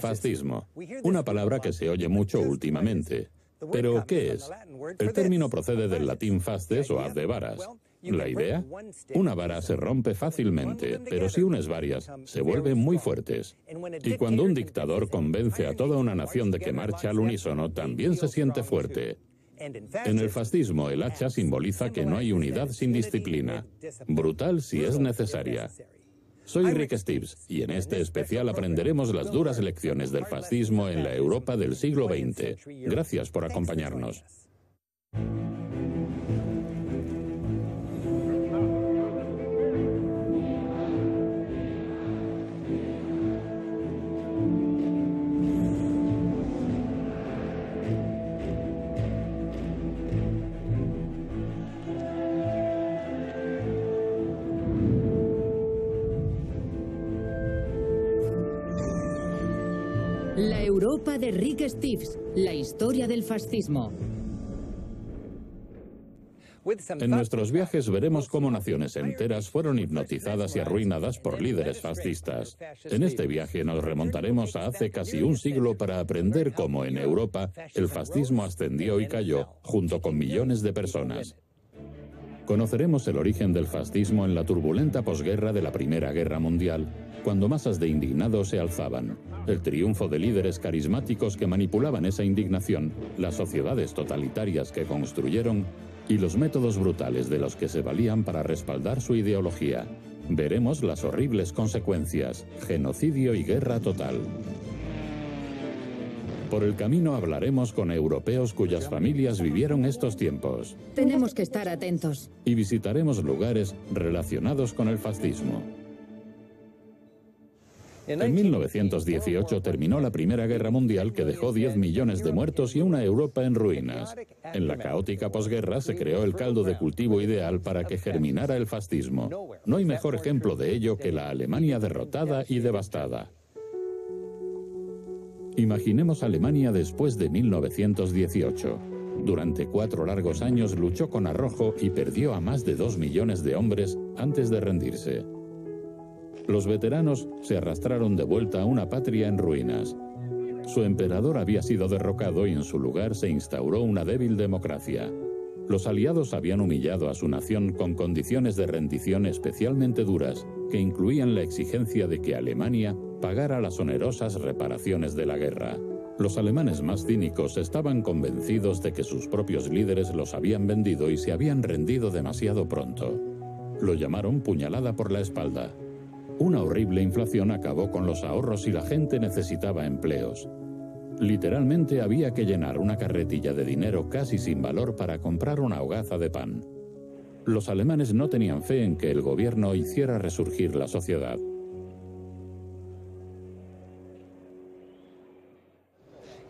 Fascismo, una palabra que se oye mucho últimamente. Pero, ¿qué es? El término procede del latín fastes o haz de varas. La idea, una vara se rompe fácilmente, pero si unes varias, se vuelven muy fuertes. Y cuando un dictador convence a toda una nación de que marcha al unísono, también se siente fuerte. En el fascismo, el hacha simboliza que no hay unidad sin disciplina, brutal si es necesaria. Soy Rick Steves y en este especial aprenderemos las duras lecciones del fascismo en la Europa del siglo XX. Gracias por acompañarnos. De Rick Steves, la historia del fascismo. En nuestros viajes veremos cómo naciones enteras fueron hipnotizadas y arruinadas por líderes fascistas. En este viaje nos remontaremos a hace casi un siglo para aprender cómo en Europa el fascismo ascendió y cayó junto con millones de personas. Conoceremos el origen del fascismo en la turbulenta posguerra de la Primera Guerra Mundial cuando masas de indignados se alzaban. El triunfo de líderes carismáticos que manipulaban esa indignación, las sociedades totalitarias que construyeron y los métodos brutales de los que se valían para respaldar su ideología. Veremos las horribles consecuencias, genocidio y guerra total. Por el camino hablaremos con europeos cuyas familias vivieron estos tiempos. Tenemos que estar atentos. Y visitaremos lugares relacionados con el fascismo. En 1918 terminó la Primera Guerra Mundial que dejó 10 millones de muertos y una Europa en ruinas. En la caótica posguerra se creó el caldo de cultivo ideal para que germinara el fascismo. No hay mejor ejemplo de ello que la Alemania derrotada y devastada. Imaginemos Alemania después de 1918. Durante cuatro largos años luchó con arrojo y perdió a más de dos millones de hombres antes de rendirse. Los veteranos se arrastraron de vuelta a una patria en ruinas. Su emperador había sido derrocado y en su lugar se instauró una débil democracia. Los aliados habían humillado a su nación con condiciones de rendición especialmente duras, que incluían la exigencia de que Alemania pagara las onerosas reparaciones de la guerra. Los alemanes más cínicos estaban convencidos de que sus propios líderes los habían vendido y se habían rendido demasiado pronto. Lo llamaron puñalada por la espalda. Una horrible inflación acabó con los ahorros y la gente necesitaba empleos. Literalmente había que llenar una carretilla de dinero casi sin valor para comprar una hogaza de pan. Los alemanes no tenían fe en que el gobierno hiciera resurgir la sociedad.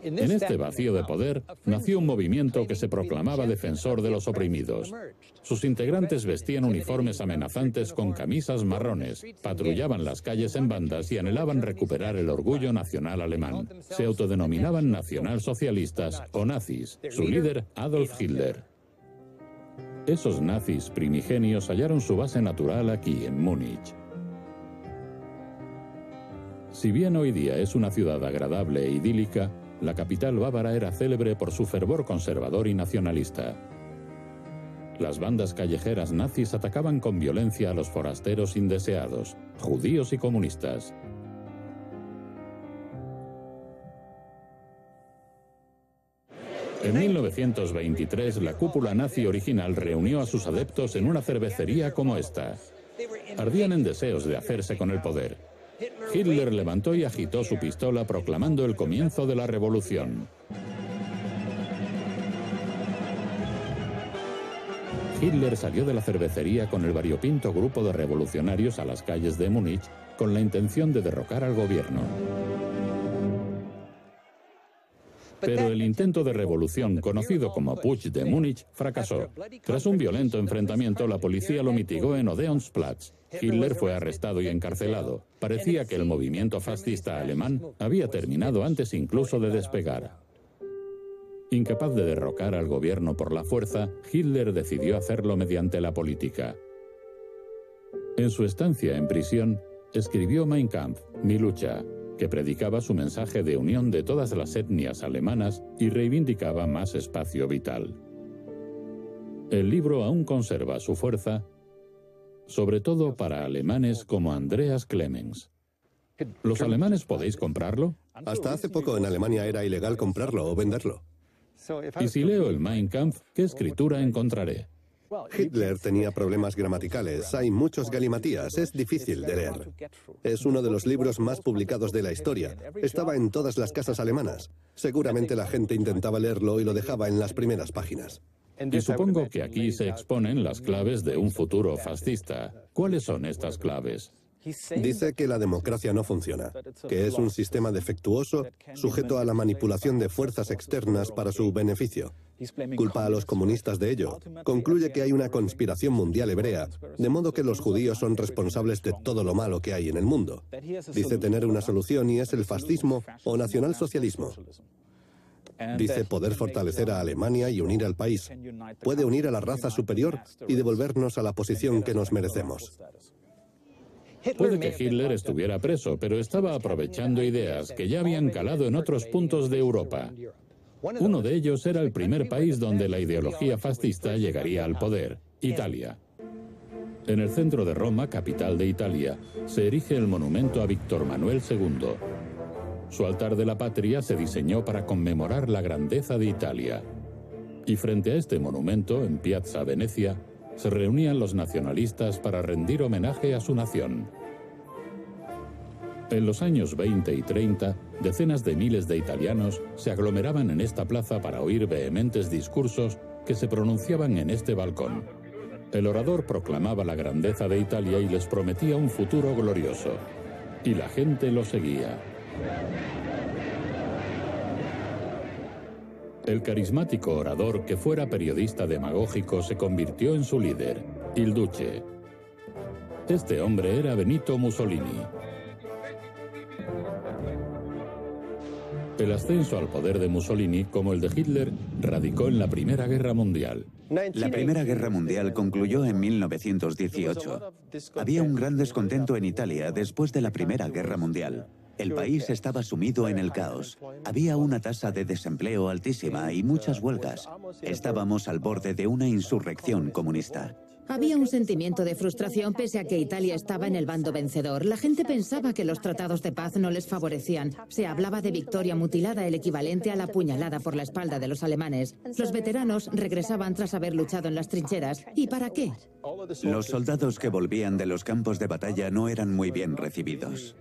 En este vacío de poder nació un movimiento que se proclamaba defensor de los oprimidos. Sus integrantes vestían uniformes amenazantes con camisas marrones, patrullaban las calles en bandas y anhelaban recuperar el orgullo nacional alemán. Se autodenominaban nacionalsocialistas o nazis, su líder Adolf Hitler. Esos nazis primigenios hallaron su base natural aquí, en Múnich. Si bien hoy día es una ciudad agradable e idílica, la capital bávara era célebre por su fervor conservador y nacionalista. Las bandas callejeras nazis atacaban con violencia a los forasteros indeseados, judíos y comunistas. En 1923, la cúpula nazi original reunió a sus adeptos en una cervecería como esta. Ardían en deseos de hacerse con el poder. Hitler levantó y agitó su pistola proclamando el comienzo de la revolución. Hitler salió de la cervecería con el variopinto grupo de revolucionarios a las calles de Múnich con la intención de derrocar al gobierno. Pero el intento de revolución, conocido como Putsch de Múnich, fracasó. Tras un violento enfrentamiento, la policía lo mitigó en Odeonsplatz. Hitler fue arrestado y encarcelado. Parecía que el movimiento fascista alemán había terminado antes incluso de despegar. Incapaz de derrocar al gobierno por la fuerza, Hitler decidió hacerlo mediante la política. En su estancia en prisión, escribió Mein Kampf, Mi lucha, que predicaba su mensaje de unión de todas las etnias alemanas y reivindicaba más espacio vital. El libro aún conserva su fuerza, sobre todo para alemanes como Andreas Clemens. ¿Los alemanes podéis comprarlo? Hasta hace poco en Alemania era ilegal comprarlo o venderlo. Y si leo el Mein Kampf, ¿qué escritura encontraré? Hitler tenía problemas gramaticales, hay muchos galimatías, es difícil de leer. Es uno de los libros más publicados de la historia. Estaba en todas las casas alemanas. Seguramente la gente intentaba leerlo y lo dejaba en las primeras páginas. Y supongo que aquí se exponen las claves de un futuro fascista. ¿Cuáles son estas claves? Dice que la democracia no funciona, que es un sistema defectuoso sujeto a la manipulación de fuerzas externas para su beneficio. Culpa a los comunistas de ello. Concluye que hay una conspiración mundial hebrea, de modo que los judíos son responsables de todo lo malo que hay en el mundo. Dice tener una solución y es el fascismo o nacionalsocialismo. Dice poder fortalecer a Alemania y unir al país. Puede unir a la raza superior y devolvernos a la posición que nos merecemos. Puede que Hitler estuviera preso, pero estaba aprovechando ideas que ya habían calado en otros puntos de Europa. Uno de ellos era el primer país donde la ideología fascista llegaría al poder, Italia. En el centro de Roma, capital de Italia, se erige el monumento a Víctor Manuel II. Su altar de la patria se diseñó para conmemorar la grandeza de Italia. Y frente a este monumento, en Piazza Venecia, se reunían los nacionalistas para rendir homenaje a su nación. En los años 20 y 30, decenas de miles de italianos se aglomeraban en esta plaza para oír vehementes discursos que se pronunciaban en este balcón. El orador proclamaba la grandeza de Italia y les prometía un futuro glorioso. Y la gente lo seguía. El carismático orador que fuera periodista demagógico se convirtió en su líder, Il Duce. Este hombre era Benito Mussolini. El ascenso al poder de Mussolini, como el de Hitler, radicó en la Primera Guerra Mundial. La Primera Guerra Mundial concluyó en 1918. Había un gran descontento en Italia después de la Primera Guerra Mundial. El país estaba sumido en el caos. Había una tasa de desempleo altísima y muchas huelgas. Estábamos al borde de una insurrección comunista. Había un sentimiento de frustración pese a que Italia estaba en el bando vencedor. La gente pensaba que los tratados de paz no les favorecían. Se hablaba de victoria mutilada, el equivalente a la puñalada por la espalda de los alemanes. Los veteranos regresaban tras haber luchado en las trincheras. ¿Y para qué? Los soldados que volvían de los campos de batalla no eran muy bien recibidos.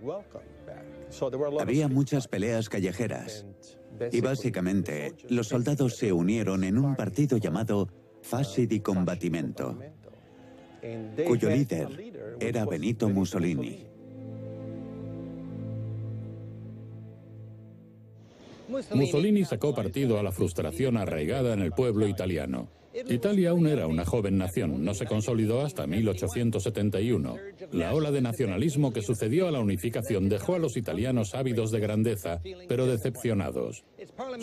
Había muchas peleas callejeras. Y básicamente, los soldados se unieron en un partido llamado Fasi di Combattimento cuyo líder era Benito Mussolini. Mussolini sacó partido a la frustración arraigada en el pueblo italiano. Italia aún era una joven nación, no se consolidó hasta 1871. La ola de nacionalismo que sucedió a la unificación dejó a los italianos ávidos de grandeza, pero decepcionados.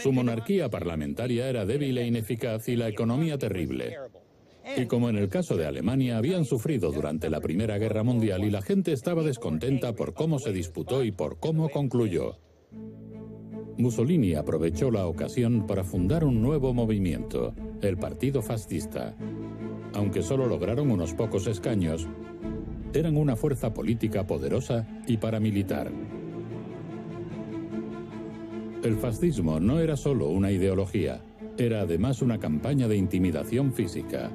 Su monarquía parlamentaria era débil e ineficaz y la economía terrible. Y como en el caso de Alemania, habían sufrido durante la Primera Guerra Mundial y la gente estaba descontenta por cómo se disputó y por cómo concluyó. Mussolini aprovechó la ocasión para fundar un nuevo movimiento, el Partido Fascista. Aunque solo lograron unos pocos escaños, eran una fuerza política poderosa y paramilitar. El fascismo no era solo una ideología, era además una campaña de intimidación física.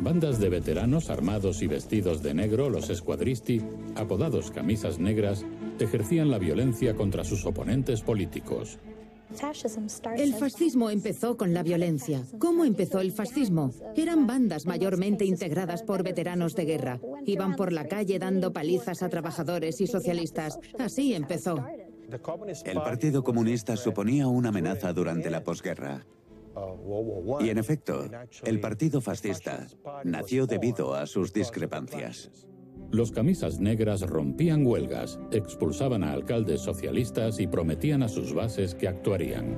Bandas de veteranos armados y vestidos de negro, los escuadristi, apodados camisas negras, ejercían la violencia contra sus oponentes políticos. El fascismo empezó con la violencia. ¿Cómo empezó el fascismo? Eran bandas mayormente integradas por veteranos de guerra. Iban por la calle dando palizas a trabajadores y socialistas. Así empezó. El Partido Comunista suponía una amenaza durante la posguerra. Y en efecto, el Partido Fascista nació debido a sus discrepancias. Los camisas negras rompían huelgas, expulsaban a alcaldes socialistas y prometían a sus bases que actuarían.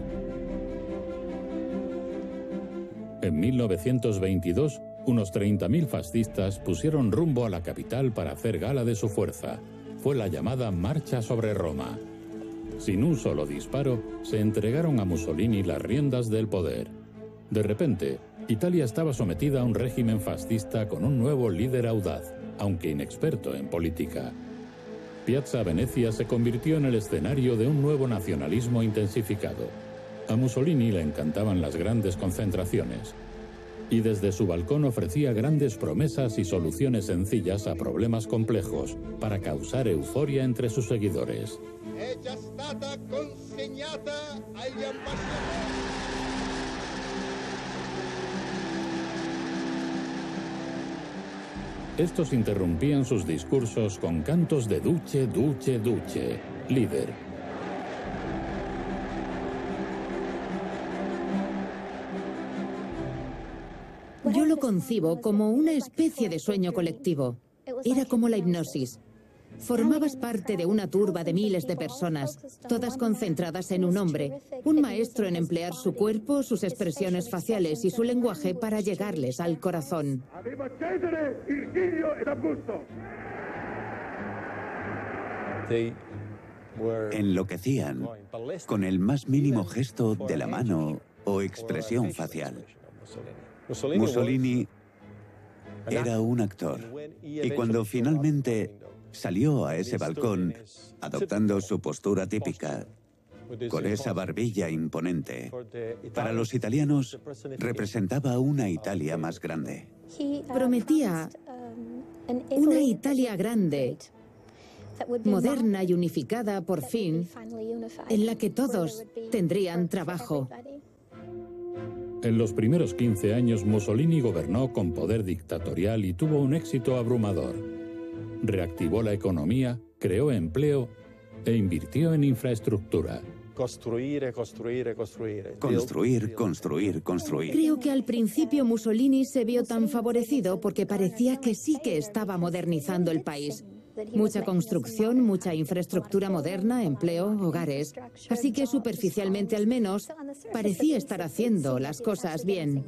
En 1922, unos 30.000 fascistas pusieron rumbo a la capital para hacer gala de su fuerza. Fue la llamada Marcha sobre Roma. Sin un solo disparo, se entregaron a Mussolini las riendas del poder. De repente, Italia estaba sometida a un régimen fascista con un nuevo líder audaz, aunque inexperto en política. Piazza Venecia se convirtió en el escenario de un nuevo nacionalismo intensificado. A Mussolini le encantaban las grandes concentraciones, y desde su balcón ofrecía grandes promesas y soluciones sencillas a problemas complejos para causar euforia entre sus seguidores. Estos interrumpían sus discursos con cantos de Duce, Duce, Duce, líder. Yo lo concibo como una especie de sueño colectivo. Era como la hipnosis. Formabas parte de una turba de miles de personas, todas concentradas en un hombre, un maestro en emplear su cuerpo, sus expresiones faciales y su lenguaje para llegarles al corazón. Enloquecían con el más mínimo gesto de la mano o expresión facial. Mussolini era un actor y cuando finalmente salió a ese balcón, adoptando su postura típica, con esa barbilla imponente, para los italianos representaba una Italia más grande. Prometía una Italia grande, moderna y unificada por fin, en la que todos tendrían trabajo. En los primeros 15 años Mussolini gobernó con poder dictatorial y tuvo un éxito abrumador. Reactivó la economía, creó empleo e invirtió en infraestructura. Construir, construir, construir. Construir, construir, construir. Creo que al principio Mussolini se vio tan favorecido porque parecía que sí que estaba modernizando el país. Mucha construcción, mucha infraestructura moderna, empleo, hogares. Así que superficialmente al menos parecía estar haciendo las cosas bien.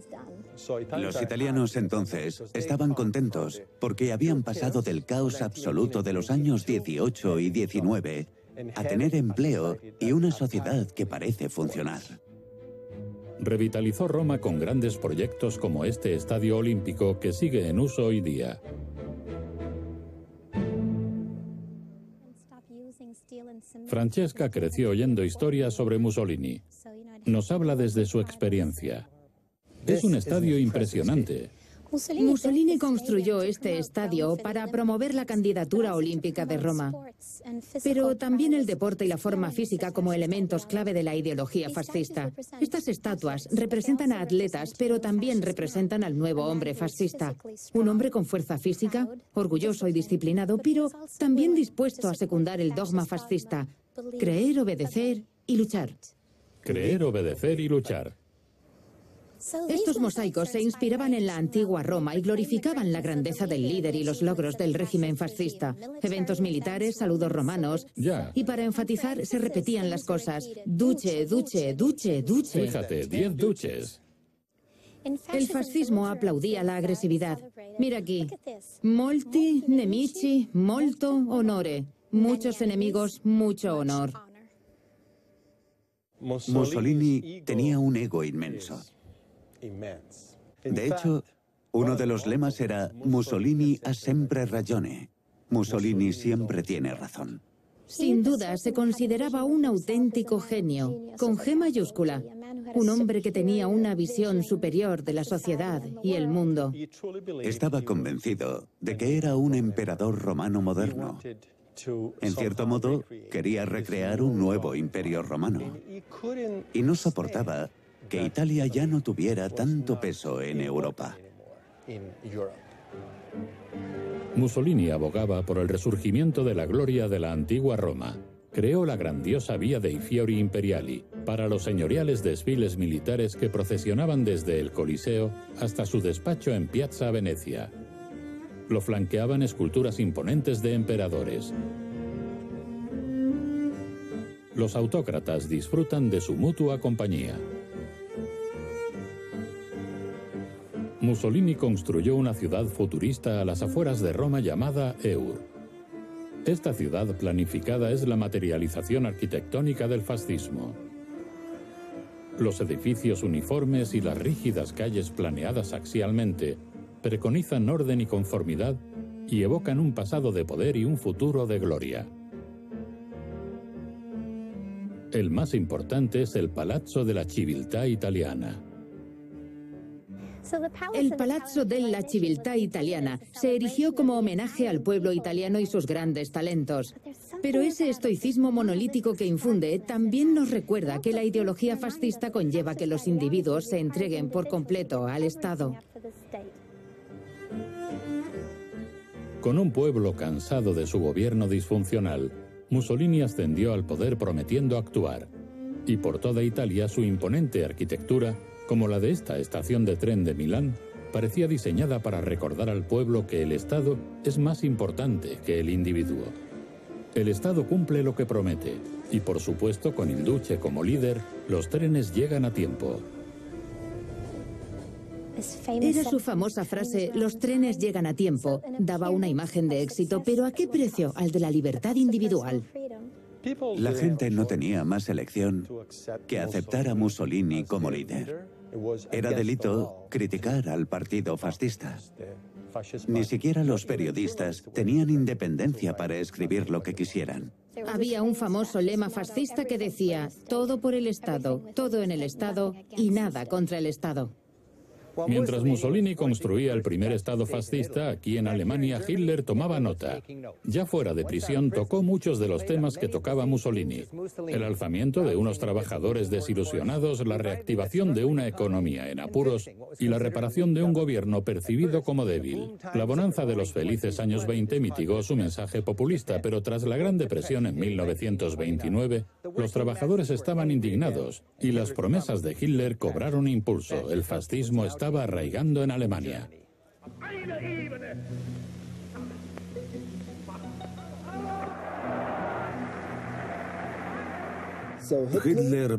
Los italianos entonces estaban contentos porque habían pasado del caos absoluto de los años 18 y 19 a tener empleo y una sociedad que parece funcionar. Revitalizó Roma con grandes proyectos como este estadio olímpico que sigue en uso hoy día. Francesca creció oyendo historias sobre Mussolini. Nos habla desde su experiencia. Es un estadio impresionante. Mussolini construyó este estadio para promover la candidatura olímpica de Roma, pero también el deporte y la forma física como elementos clave de la ideología fascista. Estas estatuas representan a atletas, pero también representan al nuevo hombre fascista. Un hombre con fuerza física, orgulloso y disciplinado, pero también dispuesto a secundar el dogma fascista, creer, obedecer y luchar. Creer, obedecer y luchar. Estos mosaicos se inspiraban en la antigua Roma y glorificaban la grandeza del líder y los logros del régimen fascista. Eventos militares, saludos romanos. Y para enfatizar se repetían las cosas. Duce, duce, duce, duce. Fíjate, diez duches. El fascismo aplaudía la agresividad. Mira aquí. Molti, nemici, molto, honore. Muchos enemigos, mucho honor. Mussolini tenía un ego inmenso. De hecho, uno de los lemas era Mussolini ha sempre ragione. Mussolini siempre tiene razón. Sin duda, se consideraba un auténtico genio, con G mayúscula, un hombre que tenía una visión superior de la sociedad y el mundo. Estaba convencido de que era un emperador romano moderno. En cierto modo, quería recrear un nuevo imperio romano. Y no soportaba que Italia ya no tuviera tanto peso en Europa. Mussolini abogaba por el resurgimiento de la gloria de la antigua Roma. Creó la grandiosa Vía dei Fiori Imperiali para los señoriales desfiles militares que procesionaban desde el Coliseo hasta su despacho en Piazza Venecia. Lo flanqueaban esculturas imponentes de emperadores. Los autócratas disfrutan de su mutua compañía. Mussolini construyó una ciudad futurista a las afueras de Roma llamada Eur. Esta ciudad planificada es la materialización arquitectónica del fascismo. Los edificios uniformes y las rígidas calles planeadas axialmente preconizan orden y conformidad y evocan un pasado de poder y un futuro de gloria. El más importante es el Palazzo de la Civiltà Italiana. El Palazzo della Civiltà Italiana se erigió como homenaje al pueblo italiano y sus grandes talentos. Pero ese estoicismo monolítico que infunde también nos recuerda que la ideología fascista conlleva que los individuos se entreguen por completo al Estado. Con un pueblo cansado de su gobierno disfuncional, Mussolini ascendió al poder prometiendo actuar. Y por toda Italia su imponente arquitectura como la de esta estación de tren de Milán, parecía diseñada para recordar al pueblo que el Estado es más importante que el individuo. El Estado cumple lo que promete, y por supuesto con el Duce como líder, los trenes llegan a tiempo. Era su famosa frase, los trenes llegan a tiempo. Daba una imagen de éxito, pero ¿a qué precio? Al de la libertad individual. La gente no tenía más elección que aceptar a Mussolini como líder. Era delito criticar al partido fascista. Ni siquiera los periodistas tenían independencia para escribir lo que quisieran. Había un famoso lema fascista que decía, todo por el Estado, todo en el Estado y nada contra el Estado. Mientras Mussolini construía el primer Estado fascista, aquí en Alemania Hitler tomaba nota. Ya fuera de prisión tocó muchos de los temas que tocaba Mussolini. El alzamiento de unos trabajadores desilusionados, la reactivación de una economía en apuros y la reparación de un gobierno percibido como débil. La bonanza de los felices años 20 mitigó su mensaje populista, pero tras la Gran Depresión en 1929, los trabajadores estaban indignados y las promesas de Hitler cobraron impulso. El fascismo estaba estaba arraigando en Alemania. Hitler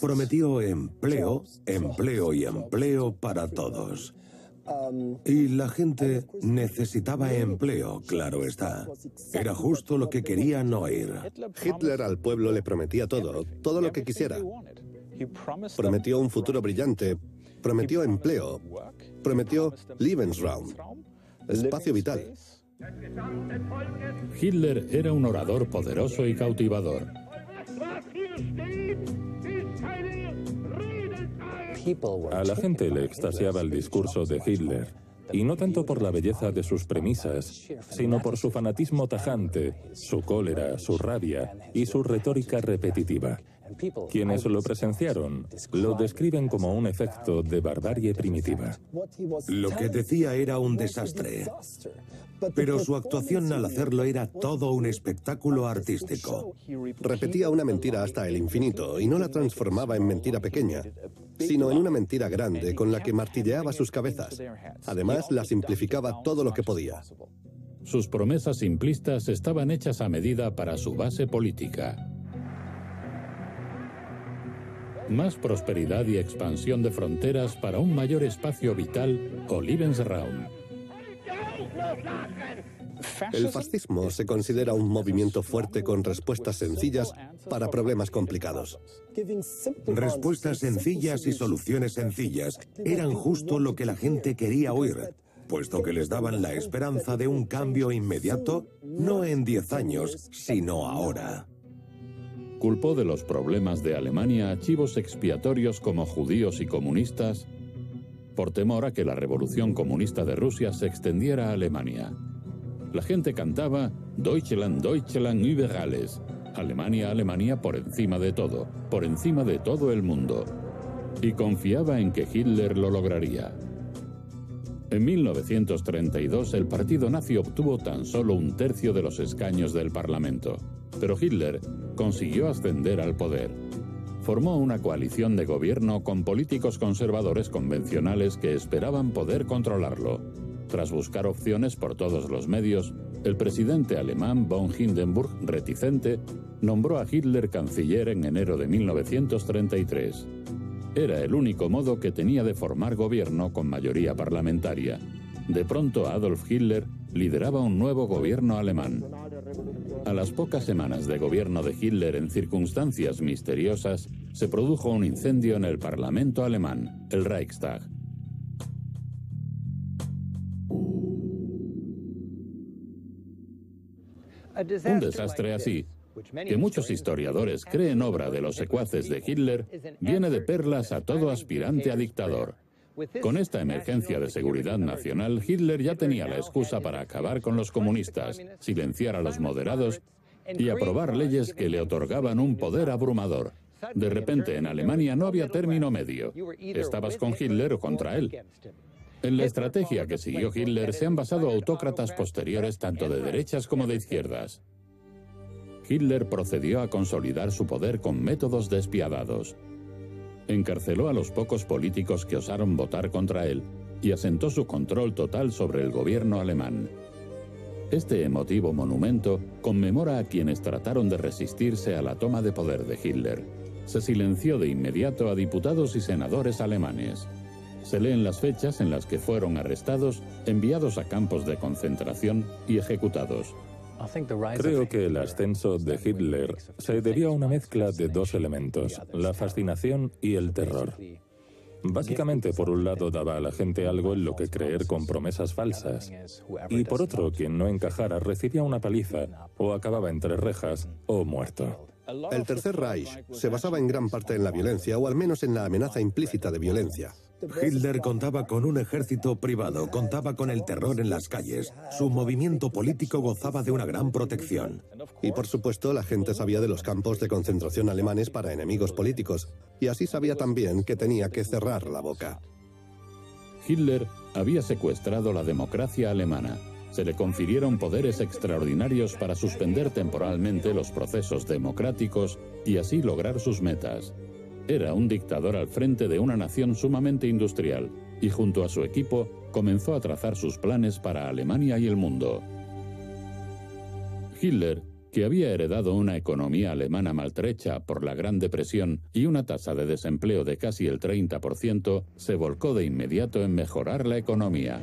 prometió empleo, empleo y empleo para todos. Y la gente necesitaba empleo, claro está. Era justo lo que querían oír. Hitler al pueblo le prometía todo, todo lo que quisiera. Prometió un futuro brillante, prometió empleo, prometió Lebensraum, espacio vital. Hitler era un orador poderoso y cautivador. A la gente le extasiaba el discurso de Hitler, y no tanto por la belleza de sus premisas, sino por su fanatismo tajante, su cólera, su rabia y su retórica repetitiva. Quienes lo presenciaron lo describen como un efecto de barbarie primitiva. Lo que decía era un desastre, pero su actuación al hacerlo era todo un espectáculo artístico. Repetía una mentira hasta el infinito y no la transformaba en mentira pequeña, sino en una mentira grande con la que martilleaba sus cabezas. Además, la simplificaba todo lo que podía. Sus promesas simplistas estaban hechas a medida para su base política más prosperidad y expansión de fronteras para un mayor espacio vital o Lebensraum. El fascismo se considera un movimiento fuerte con respuestas sencillas para problemas complicados. Respuestas sencillas y soluciones sencillas eran justo lo que la gente quería oír, puesto que les daban la esperanza de un cambio inmediato, no en 10 años, sino ahora culpó de los problemas de Alemania a chivos expiatorios como judíos y comunistas por temor a que la revolución comunista de Rusia se extendiera a Alemania. La gente cantaba Deutschland, Deutschland über alles. Alemania, Alemania por encima de todo, por encima de todo el mundo. Y confiaba en que Hitler lo lograría. En 1932 el partido nazi obtuvo tan solo un tercio de los escaños del Parlamento, pero Hitler consiguió ascender al poder. Formó una coalición de gobierno con políticos conservadores convencionales que esperaban poder controlarlo. Tras buscar opciones por todos los medios, el presidente alemán von Hindenburg, reticente, nombró a Hitler canciller en enero de 1933. Era el único modo que tenía de formar gobierno con mayoría parlamentaria. De pronto Adolf Hitler lideraba un nuevo gobierno alemán. A las pocas semanas de gobierno de Hitler en circunstancias misteriosas, se produjo un incendio en el Parlamento alemán, el Reichstag. Un desastre así, que muchos historiadores creen obra de los secuaces de Hitler, viene de perlas a todo aspirante a dictador. Con esta emergencia de seguridad nacional, Hitler ya tenía la excusa para acabar con los comunistas, silenciar a los moderados y aprobar leyes que le otorgaban un poder abrumador. De repente en Alemania no había término medio. Estabas con Hitler o contra él. En la estrategia que siguió Hitler se han basado autócratas posteriores tanto de derechas como de izquierdas. Hitler procedió a consolidar su poder con métodos despiadados. Encarceló a los pocos políticos que osaron votar contra él y asentó su control total sobre el gobierno alemán. Este emotivo monumento conmemora a quienes trataron de resistirse a la toma de poder de Hitler. Se silenció de inmediato a diputados y senadores alemanes. Se leen las fechas en las que fueron arrestados, enviados a campos de concentración y ejecutados. Creo que el ascenso de Hitler se debió a una mezcla de dos elementos, la fascinación y el terror. Básicamente, por un lado, daba a la gente algo en lo que creer con promesas falsas, y por otro, quien no encajara recibía una paliza o acababa entre rejas o muerto. El Tercer Reich se basaba en gran parte en la violencia, o al menos en la amenaza implícita de violencia. Hitler contaba con un ejército privado, contaba con el terror en las calles. Su movimiento político gozaba de una gran protección. Y por supuesto, la gente sabía de los campos de concentración alemanes para enemigos políticos, y así sabía también que tenía que cerrar la boca. Hitler había secuestrado la democracia alemana. Se le confirieron poderes extraordinarios para suspender temporalmente los procesos democráticos y así lograr sus metas. Era un dictador al frente de una nación sumamente industrial y junto a su equipo comenzó a trazar sus planes para Alemania y el mundo. Hitler, que había heredado una economía alemana maltrecha por la Gran Depresión y una tasa de desempleo de casi el 30%, se volcó de inmediato en mejorar la economía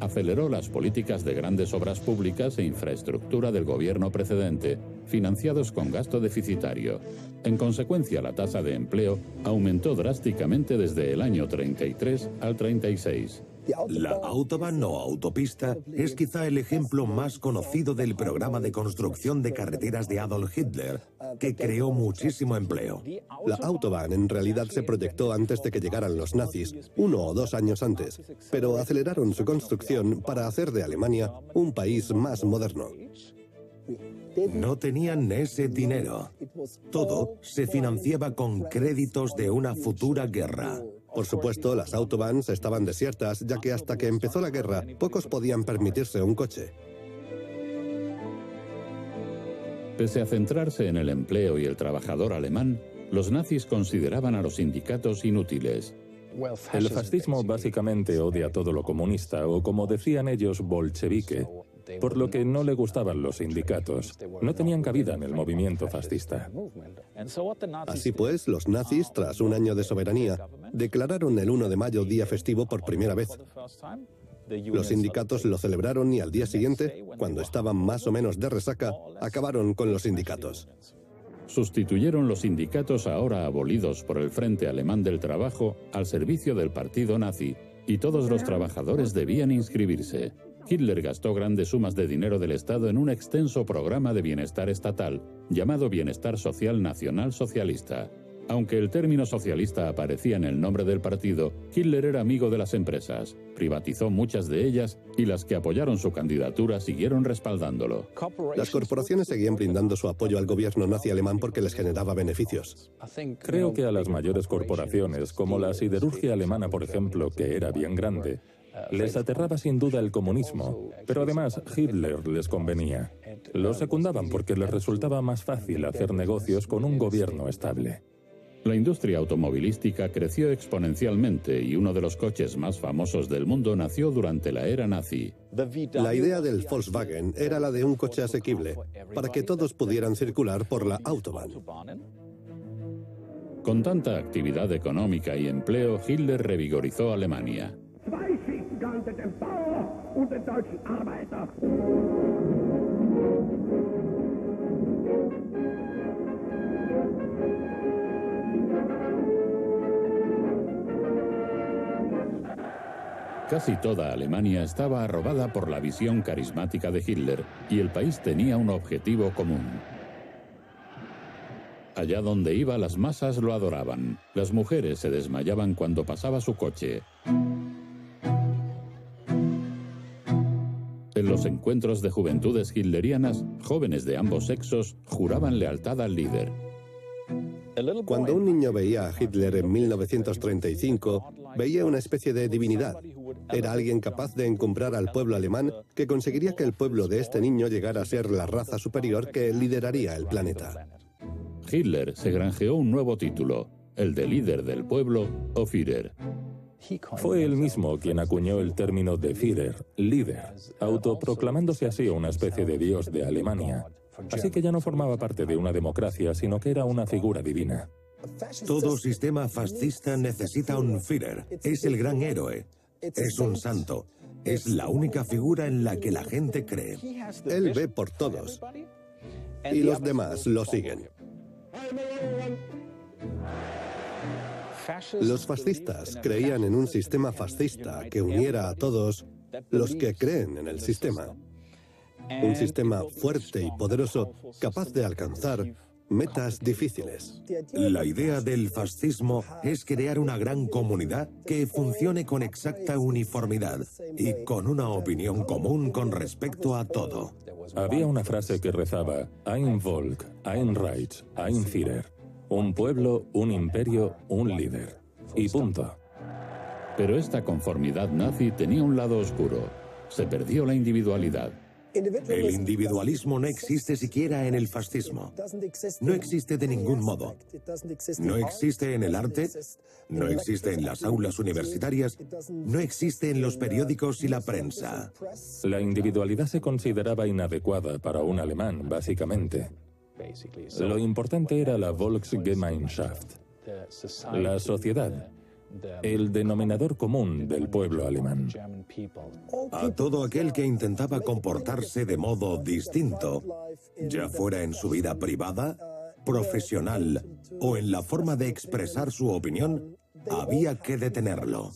aceleró las políticas de grandes obras públicas e infraestructura del gobierno precedente, financiados con gasto deficitario. En consecuencia, la tasa de empleo aumentó drásticamente desde el año 33 al 36. La Autobahn o autopista es quizá el ejemplo más conocido del programa de construcción de carreteras de Adolf Hitler, que creó muchísimo empleo. La Autobahn en realidad se proyectó antes de que llegaran los nazis, uno o dos años antes, pero aceleraron su construcción para hacer de Alemania un país más moderno. No tenían ese dinero. Todo se financiaba con créditos de una futura guerra. Por supuesto, las autobahns estaban desiertas, ya que hasta que empezó la guerra, pocos podían permitirse un coche. Pese a centrarse en el empleo y el trabajador alemán, los nazis consideraban a los sindicatos inútiles. El fascismo básicamente odia todo lo comunista o, como decían ellos, bolchevique, por lo que no le gustaban los sindicatos. No tenían cabida en el movimiento fascista. Así pues, los nazis, tras un año de soberanía, declararon el 1 de mayo día festivo por primera vez. Los sindicatos lo celebraron y al día siguiente, cuando estaban más o menos de resaca, acabaron con los sindicatos. Sustituyeron los sindicatos ahora abolidos por el Frente Alemán del Trabajo al servicio del partido nazi y todos los trabajadores debían inscribirse. Hitler gastó grandes sumas de dinero del Estado en un extenso programa de bienestar estatal, llamado Bienestar Social Nacional Socialista. Aunque el término socialista aparecía en el nombre del partido, Hitler era amigo de las empresas, privatizó muchas de ellas y las que apoyaron su candidatura siguieron respaldándolo. Las corporaciones seguían brindando su apoyo al gobierno nazi alemán porque les generaba beneficios. Creo que a las mayores corporaciones, como la siderurgia alemana, por ejemplo, que era bien grande, les aterraba sin duda el comunismo, pero además Hitler les convenía. Lo secundaban porque les resultaba más fácil hacer negocios con un gobierno estable. La industria automovilística creció exponencialmente y uno de los coches más famosos del mundo nació durante la era nazi. La idea del Volkswagen era la de un coche asequible, para que todos pudieran circular por la Autobahn. Con tanta actividad económica y empleo, Hitler revigorizó Alemania. Casi toda Alemania estaba arrobada por la visión carismática de Hitler y el país tenía un objetivo común. Allá donde iba las masas lo adoraban. Las mujeres se desmayaban cuando pasaba su coche. Los encuentros de juventudes hitlerianas, jóvenes de ambos sexos juraban lealtad al líder. Cuando un niño veía a Hitler en 1935, veía una especie de divinidad. Era alguien capaz de encumbrar al pueblo alemán que conseguiría que el pueblo de este niño llegara a ser la raza superior que lideraría el planeta. Hitler se granjeó un nuevo título, el de líder del pueblo o Führer. Fue él mismo quien acuñó el término de Führer, líder, autoproclamándose así una especie de dios de Alemania. Así que ya no formaba parte de una democracia, sino que era una figura divina. Todo sistema fascista necesita un Führer. Es el gran héroe. Es un santo. Es la única figura en la que la gente cree. Él ve por todos. Y los demás lo siguen. Los fascistas creían en un sistema fascista que uniera a todos los que creen en el sistema. Un sistema fuerte y poderoso capaz de alcanzar metas difíciles. La idea del fascismo es crear una gran comunidad que funcione con exacta uniformidad y con una opinión común con respecto a todo. Había una frase que rezaba, Ein Volk, ein Reich, ein Führer. Un pueblo, un imperio, un líder. Y punto. Pero esta conformidad nazi tenía un lado oscuro. Se perdió la individualidad. El individualismo no existe siquiera en el fascismo. No existe de ningún modo. No existe en el arte, no existe en las aulas universitarias, no existe en los periódicos y la prensa. La individualidad se consideraba inadecuada para un alemán, básicamente. Lo importante era la Volksgemeinschaft, la sociedad, el denominador común del pueblo alemán. A todo aquel que intentaba comportarse de modo distinto, ya fuera en su vida privada, profesional o en la forma de expresar su opinión, había que detenerlo.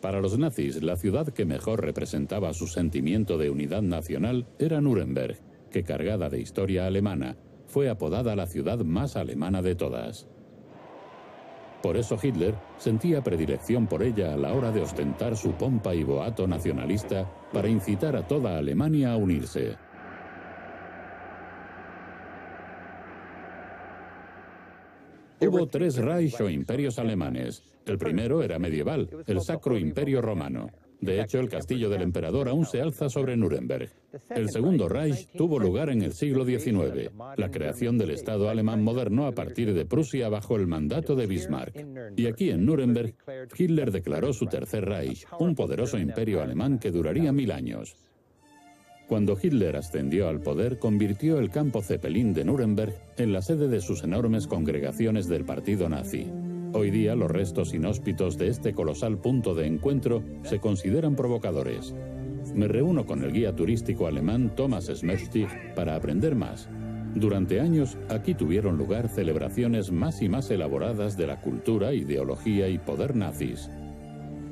Para los nazis, la ciudad que mejor representaba su sentimiento de unidad nacional era Nuremberg, que cargada de historia alemana, fue apodada la ciudad más alemana de todas. Por eso Hitler sentía predilección por ella a la hora de ostentar su pompa y boato nacionalista para incitar a toda Alemania a unirse. Hubo tres Reich o imperios alemanes. El primero era medieval, el Sacro Imperio Romano. De hecho, el castillo del emperador aún se alza sobre Nuremberg. El segundo Reich tuvo lugar en el siglo XIX, la creación del Estado alemán moderno a partir de Prusia bajo el mandato de Bismarck. Y aquí en Nuremberg, Hitler declaró su tercer Reich, un poderoso imperio alemán que duraría mil años. Cuando Hitler ascendió al poder, convirtió el campo Zeppelin de Nuremberg en la sede de sus enormes congregaciones del partido nazi. Hoy día los restos inhóspitos de este colosal punto de encuentro se consideran provocadores. Me reúno con el guía turístico alemán Thomas Schmerstig para aprender más. Durante años aquí tuvieron lugar celebraciones más y más elaboradas de la cultura, ideología y poder nazis.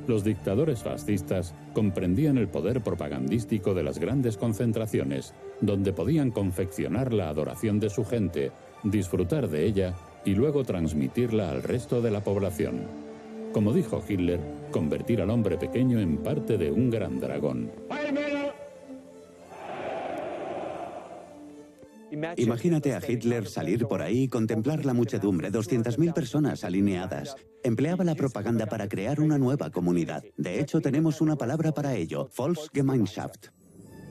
Los dictadores fascistas comprendían el poder propagandístico de las grandes concentraciones, donde podían confeccionar la adoración de su gente, disfrutar de ella y luego transmitirla al resto de la población. Como dijo Hitler, convertir al hombre pequeño en parte de un gran dragón. Imagínate a Hitler salir por ahí y contemplar la muchedumbre, 200.000 personas alineadas. Empleaba la propaganda para crear una nueva comunidad. De hecho, tenemos una palabra para ello, Volksgemeinschaft.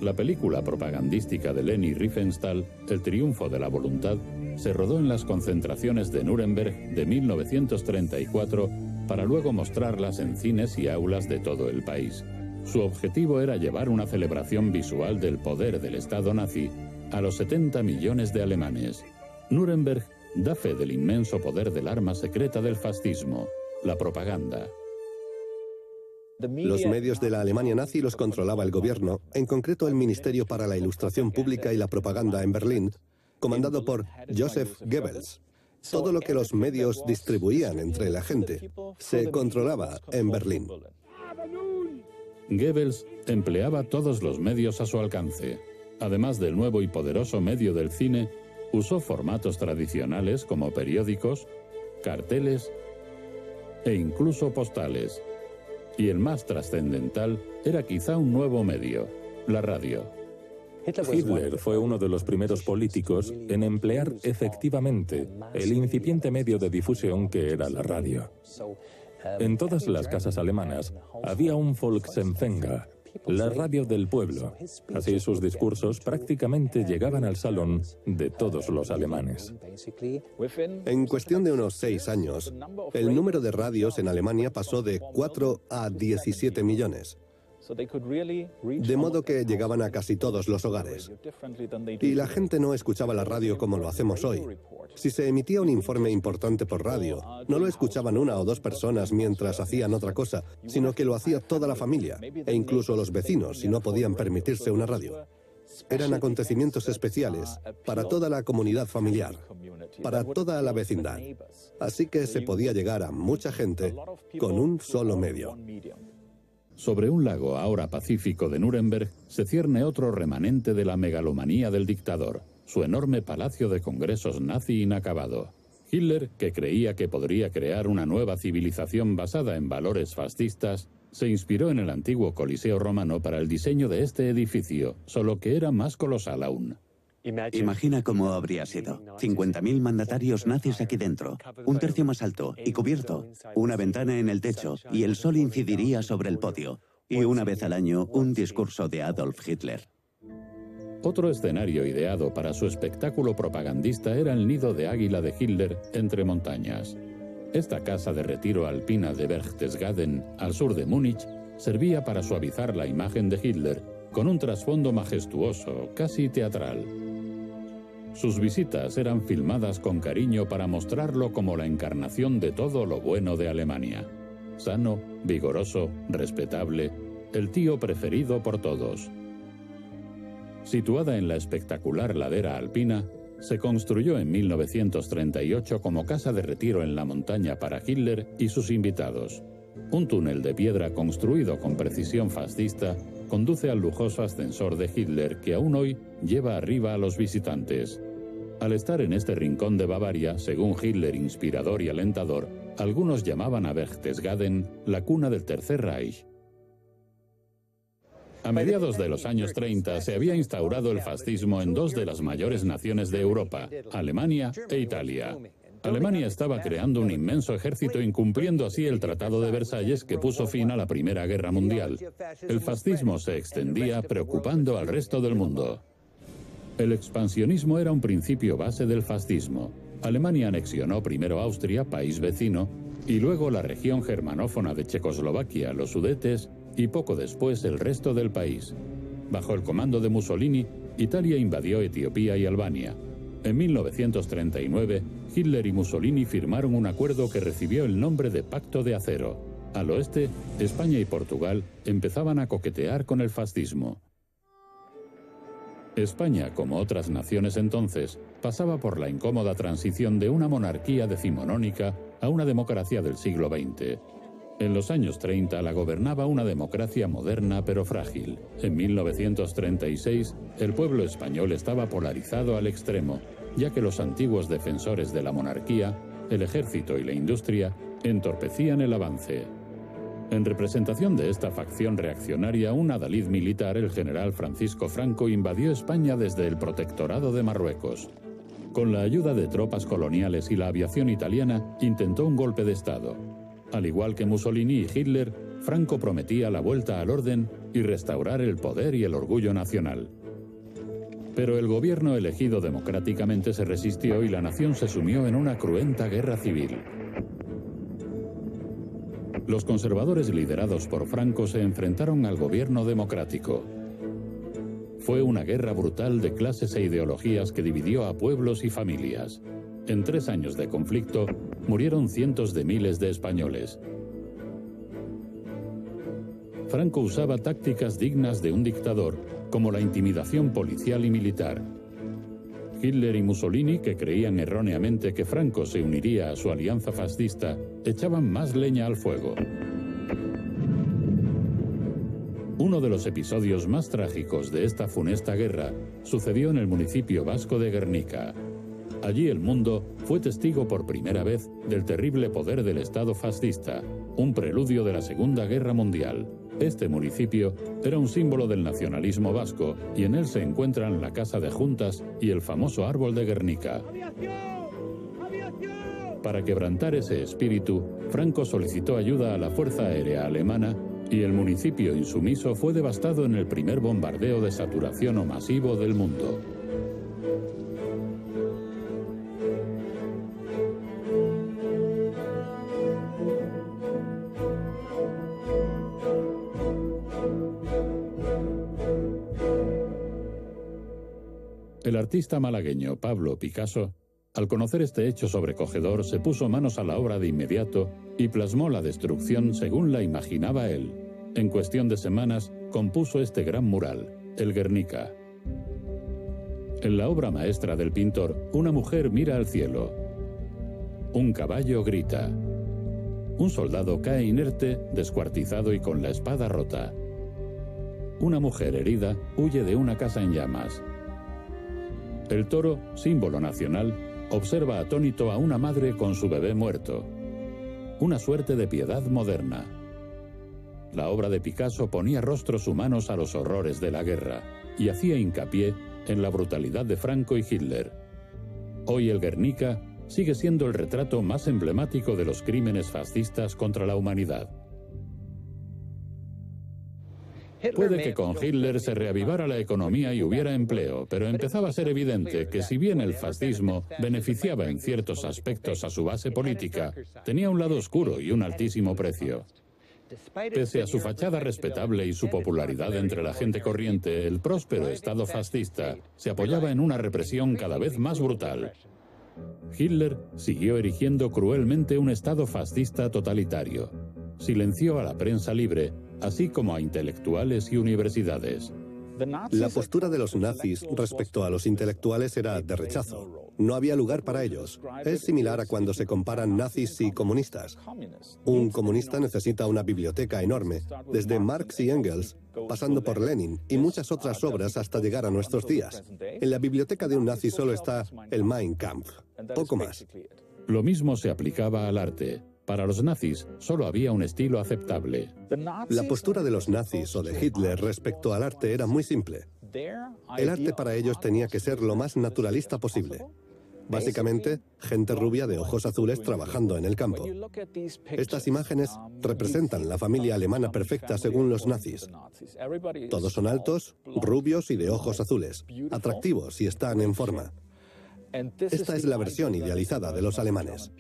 La película propagandística de Leni Riefenstahl, El triunfo de la voluntad, se rodó en las concentraciones de Nuremberg de 1934 para luego mostrarlas en cines y aulas de todo el país. Su objetivo era llevar una celebración visual del poder del Estado nazi a los 70 millones de alemanes. Nuremberg da fe del inmenso poder del arma secreta del fascismo, la propaganda. Los medios de la Alemania nazi los controlaba el gobierno, en concreto el Ministerio para la Ilustración Pública y la Propaganda en Berlín, comandado por Joseph Goebbels. Todo lo que los medios distribuían entre la gente se controlaba en Berlín. Goebbels empleaba todos los medios a su alcance. Además del nuevo y poderoso medio del cine, usó formatos tradicionales como periódicos, carteles e incluso postales. Y el más trascendental era quizá un nuevo medio, la radio. Hitler fue uno de los primeros políticos en emplear efectivamente el incipiente medio de difusión que era la radio. En todas las casas alemanas había un Volksempfänger, la radio del pueblo. Así sus discursos prácticamente llegaban al salón de todos los alemanes. En cuestión de unos seis años, el número de radios en Alemania pasó de 4 a 17 millones. De modo que llegaban a casi todos los hogares. Y la gente no escuchaba la radio como lo hacemos hoy. Si se emitía un informe importante por radio, no lo escuchaban una o dos personas mientras hacían otra cosa, sino que lo hacía toda la familia, e incluso los vecinos si no podían permitirse una radio. Eran acontecimientos especiales para toda la comunidad familiar, para toda la vecindad. Así que se podía llegar a mucha gente con un solo medio. Sobre un lago ahora pacífico de Nuremberg se cierne otro remanente de la megalomanía del dictador, su enorme palacio de congresos nazi inacabado. Hitler, que creía que podría crear una nueva civilización basada en valores fascistas, se inspiró en el antiguo Coliseo romano para el diseño de este edificio, solo que era más colosal aún. Imagina cómo habría sido. 50.000 mandatarios nazis aquí dentro, un tercio más alto y cubierto, una ventana en el techo y el sol incidiría sobre el podio. Y una vez al año, un discurso de Adolf Hitler. Otro escenario ideado para su espectáculo propagandista era el nido de águila de Hitler entre montañas. Esta casa de retiro alpina de Berchtesgaden, al sur de Múnich, servía para suavizar la imagen de Hitler con un trasfondo majestuoso, casi teatral. Sus visitas eran filmadas con cariño para mostrarlo como la encarnación de todo lo bueno de Alemania. Sano, vigoroso, respetable, el tío preferido por todos. Situada en la espectacular ladera alpina, se construyó en 1938 como casa de retiro en la montaña para Hitler y sus invitados. Un túnel de piedra construido con precisión fascista conduce al lujoso ascensor de Hitler que aún hoy lleva arriba a los visitantes. Al estar en este rincón de Bavaria, según Hitler inspirador y alentador, algunos llamaban a Berchtesgaden la cuna del Tercer Reich. A mediados de los años 30 se había instaurado el fascismo en dos de las mayores naciones de Europa, Alemania e Italia. Alemania estaba creando un inmenso ejército incumpliendo así el Tratado de Versalles que puso fin a la Primera Guerra Mundial. El fascismo se extendía preocupando al resto del mundo. El expansionismo era un principio base del fascismo. Alemania anexionó primero Austria, país vecino, y luego la región germanófona de Checoslovaquia, los Sudetes, y poco después el resto del país. Bajo el comando de Mussolini, Italia invadió Etiopía y Albania. En 1939, Hitler y Mussolini firmaron un acuerdo que recibió el nombre de Pacto de Acero. Al oeste, España y Portugal empezaban a coquetear con el fascismo. España, como otras naciones entonces, pasaba por la incómoda transición de una monarquía decimonónica a una democracia del siglo XX. En los años 30 la gobernaba una democracia moderna pero frágil. En 1936 el pueblo español estaba polarizado al extremo ya que los antiguos defensores de la monarquía, el ejército y la industria entorpecían el avance. En representación de esta facción reaccionaria, un adalid militar, el general Francisco Franco, invadió España desde el protectorado de Marruecos. Con la ayuda de tropas coloniales y la aviación italiana, intentó un golpe de Estado. Al igual que Mussolini y Hitler, Franco prometía la vuelta al orden y restaurar el poder y el orgullo nacional. Pero el gobierno elegido democráticamente se resistió y la nación se sumió en una cruenta guerra civil. Los conservadores liderados por Franco se enfrentaron al gobierno democrático. Fue una guerra brutal de clases e ideologías que dividió a pueblos y familias. En tres años de conflicto murieron cientos de miles de españoles. Franco usaba tácticas dignas de un dictador, como la intimidación policial y militar. Hitler y Mussolini, que creían erróneamente que Franco se uniría a su alianza fascista, echaban más leña al fuego. Uno de los episodios más trágicos de esta funesta guerra sucedió en el municipio vasco de Guernica. Allí el mundo fue testigo por primera vez del terrible poder del Estado fascista, un preludio de la Segunda Guerra Mundial. Este municipio era un símbolo del nacionalismo vasco y en él se encuentran la Casa de Juntas y el famoso árbol de Guernica. Para quebrantar ese espíritu, Franco solicitó ayuda a la Fuerza Aérea Alemana y el municipio insumiso fue devastado en el primer bombardeo de saturación o masivo del mundo. Artista malagueño Pablo Picasso, al conocer este hecho sobrecogedor, se puso manos a la obra de inmediato y plasmó la destrucción según la imaginaba él. En cuestión de semanas, compuso este gran mural, el Guernica. En la obra maestra del pintor, una mujer mira al cielo. Un caballo grita. Un soldado cae inerte, descuartizado y con la espada rota. Una mujer herida huye de una casa en llamas. El toro, símbolo nacional, observa atónito a una madre con su bebé muerto. Una suerte de piedad moderna. La obra de Picasso ponía rostros humanos a los horrores de la guerra y hacía hincapié en la brutalidad de Franco y Hitler. Hoy el Guernica sigue siendo el retrato más emblemático de los crímenes fascistas contra la humanidad. Puede que con Hitler se reavivara la economía y hubiera empleo, pero empezaba a ser evidente que si bien el fascismo beneficiaba en ciertos aspectos a su base política, tenía un lado oscuro y un altísimo precio. Pese a su fachada respetable y su popularidad entre la gente corriente, el próspero Estado fascista se apoyaba en una represión cada vez más brutal. Hitler siguió erigiendo cruelmente un Estado fascista totalitario. Silenció a la prensa libre así como a intelectuales y universidades. La postura de los nazis respecto a los intelectuales era de rechazo. No había lugar para ellos. Es similar a cuando se comparan nazis y comunistas. Un comunista necesita una biblioteca enorme, desde Marx y Engels, pasando por Lenin y muchas otras obras hasta llegar a nuestros días. En la biblioteca de un nazi solo está el Mein Kampf, poco más. Lo mismo se aplicaba al arte. Para los nazis solo había un estilo aceptable. La postura de los nazis o de Hitler respecto al arte era muy simple. El arte para ellos tenía que ser lo más naturalista posible. Básicamente, gente rubia de ojos azules trabajando en el campo. Estas imágenes representan la familia alemana perfecta según los nazis. Todos son altos, rubios y de ojos azules, atractivos y están en forma. Esta es la versión idealizada de los alemanes.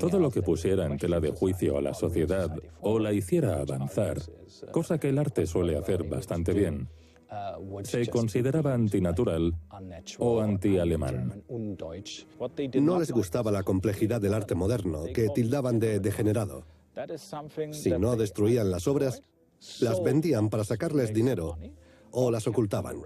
Todo lo que pusiera en tela de juicio a la sociedad o la hiciera avanzar, cosa que el arte suele hacer bastante bien, se consideraba antinatural o anti-alemán. No les gustaba la complejidad del arte moderno, que tildaban de degenerado. Si no destruían las obras, las vendían para sacarles dinero o las ocultaban.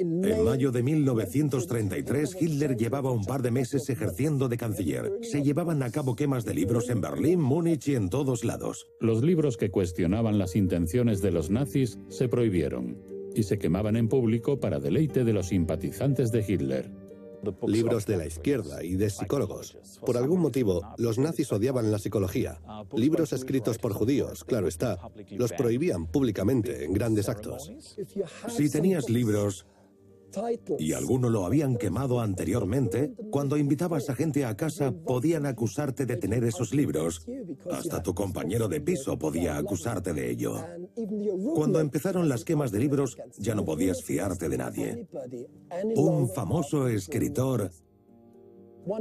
En mayo de 1933, Hitler llevaba un par de meses ejerciendo de canciller. Se llevaban a cabo quemas de libros en Berlín, Múnich y en todos lados. Los libros que cuestionaban las intenciones de los nazis se prohibieron y se quemaban en público para deleite de los simpatizantes de Hitler. Libros de la izquierda y de psicólogos. Por algún motivo, los nazis odiaban la psicología. Libros escritos por judíos, claro está, los prohibían públicamente en grandes actos. Si tenías libros y alguno lo habían quemado anteriormente, cuando invitabas a gente a casa podían acusarte de tener esos libros. Hasta tu compañero de piso podía acusarte de ello. Cuando empezaron las quemas de libros ya no podías fiarte de nadie. Un famoso escritor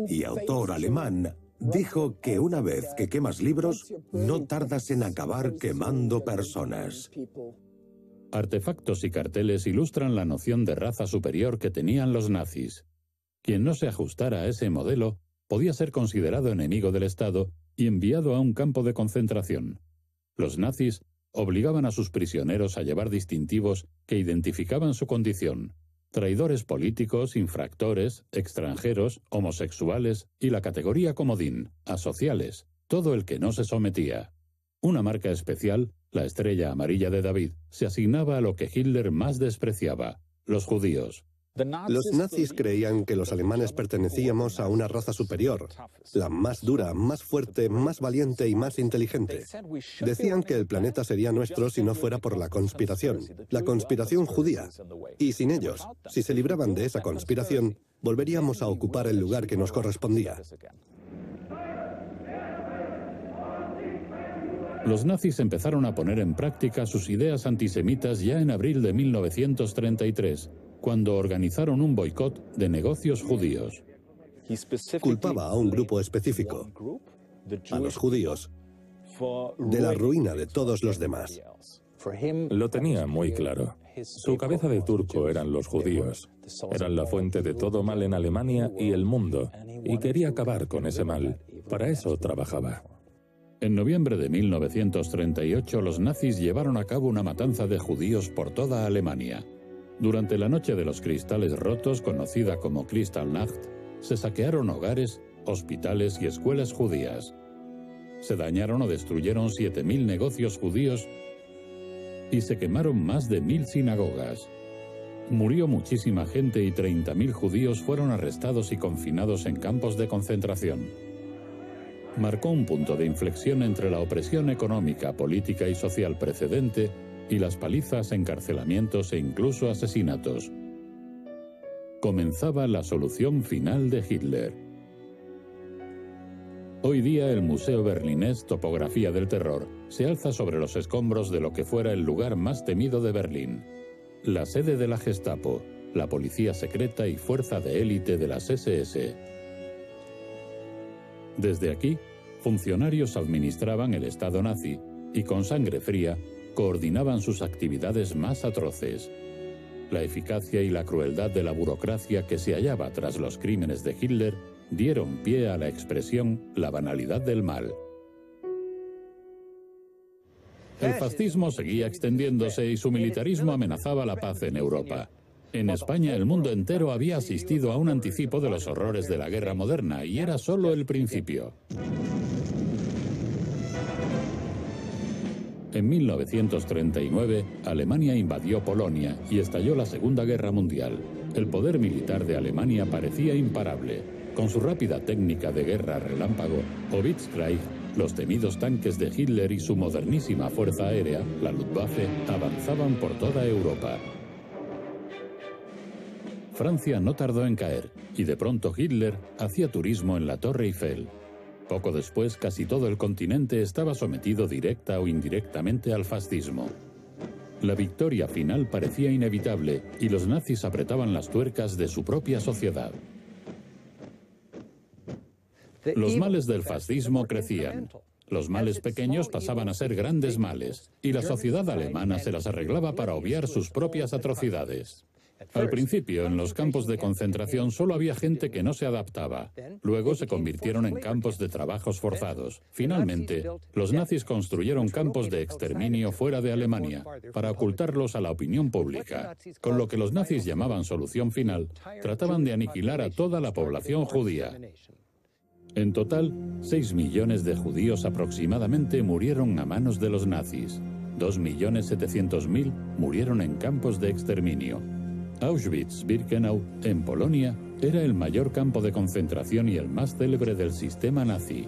y autor alemán dijo que una vez que quemas libros, no tardas en acabar quemando personas. Artefactos y carteles ilustran la noción de raza superior que tenían los nazis. Quien no se ajustara a ese modelo podía ser considerado enemigo del Estado y enviado a un campo de concentración. Los nazis obligaban a sus prisioneros a llevar distintivos que identificaban su condición. Traidores políticos, infractores, extranjeros, homosexuales y la categoría comodín, asociales, todo el que no se sometía. Una marca especial, la estrella amarilla de David, se asignaba a lo que Hitler más despreciaba, los judíos. Los nazis creían que los alemanes pertenecíamos a una raza superior, la más dura, más fuerte, más valiente y más inteligente. Decían que el planeta sería nuestro si no fuera por la conspiración, la conspiración judía. Y sin ellos, si se libraban de esa conspiración, volveríamos a ocupar el lugar que nos correspondía. Los nazis empezaron a poner en práctica sus ideas antisemitas ya en abril de 1933, cuando organizaron un boicot de negocios judíos. Culpaba a un grupo específico, a los judíos, de la ruina de todos los demás. Lo tenía muy claro. Su cabeza de turco eran los judíos. Eran la fuente de todo mal en Alemania y el mundo, y quería acabar con ese mal. Para eso trabajaba. En noviembre de 1938 los nazis llevaron a cabo una matanza de judíos por toda Alemania. Durante la Noche de los Cristales Rotos, conocida como Kristallnacht, se saquearon hogares, hospitales y escuelas judías. Se dañaron o destruyeron 7.000 negocios judíos y se quemaron más de 1.000 sinagogas. Murió muchísima gente y 30.000 judíos fueron arrestados y confinados en campos de concentración marcó un punto de inflexión entre la opresión económica, política y social precedente y las palizas, encarcelamientos e incluso asesinatos. Comenzaba la solución final de Hitler. Hoy día el Museo Berlinés Topografía del Terror se alza sobre los escombros de lo que fuera el lugar más temido de Berlín, la sede de la Gestapo, la policía secreta y fuerza de élite de las SS. Desde aquí, funcionarios administraban el Estado nazi y con sangre fría coordinaban sus actividades más atroces. La eficacia y la crueldad de la burocracia que se hallaba tras los crímenes de Hitler dieron pie a la expresión la banalidad del mal. El fascismo seguía extendiéndose y su militarismo amenazaba la paz en Europa. En España el mundo entero había asistido a un anticipo de los horrores de la guerra moderna y era solo el principio. En 1939, Alemania invadió Polonia y estalló la Segunda Guerra Mundial. El poder militar de Alemania parecía imparable. Con su rápida técnica de guerra relámpago, o Blitzkrieg, los temidos tanques de Hitler y su modernísima fuerza aérea, la Luftwaffe, avanzaban por toda Europa. Francia no tardó en caer, y de pronto Hitler hacía turismo en la Torre Eiffel. Poco después, casi todo el continente estaba sometido directa o indirectamente al fascismo. La victoria final parecía inevitable y los nazis apretaban las tuercas de su propia sociedad. Los males del fascismo crecían. Los males pequeños pasaban a ser grandes males, y la sociedad alemana se las arreglaba para obviar sus propias atrocidades. Al principio, en los campos de concentración solo había gente que no se adaptaba. Luego se convirtieron en campos de trabajos forzados. Finalmente, los nazis construyeron campos de exterminio fuera de Alemania para ocultarlos a la opinión pública. Con lo que los nazis llamaban solución final, trataban de aniquilar a toda la población judía. En total, 6 millones de judíos aproximadamente murieron a manos de los nazis. 2.700.000 murieron en campos de exterminio. Auschwitz-Birkenau, en Polonia, era el mayor campo de concentración y el más célebre del sistema nazi.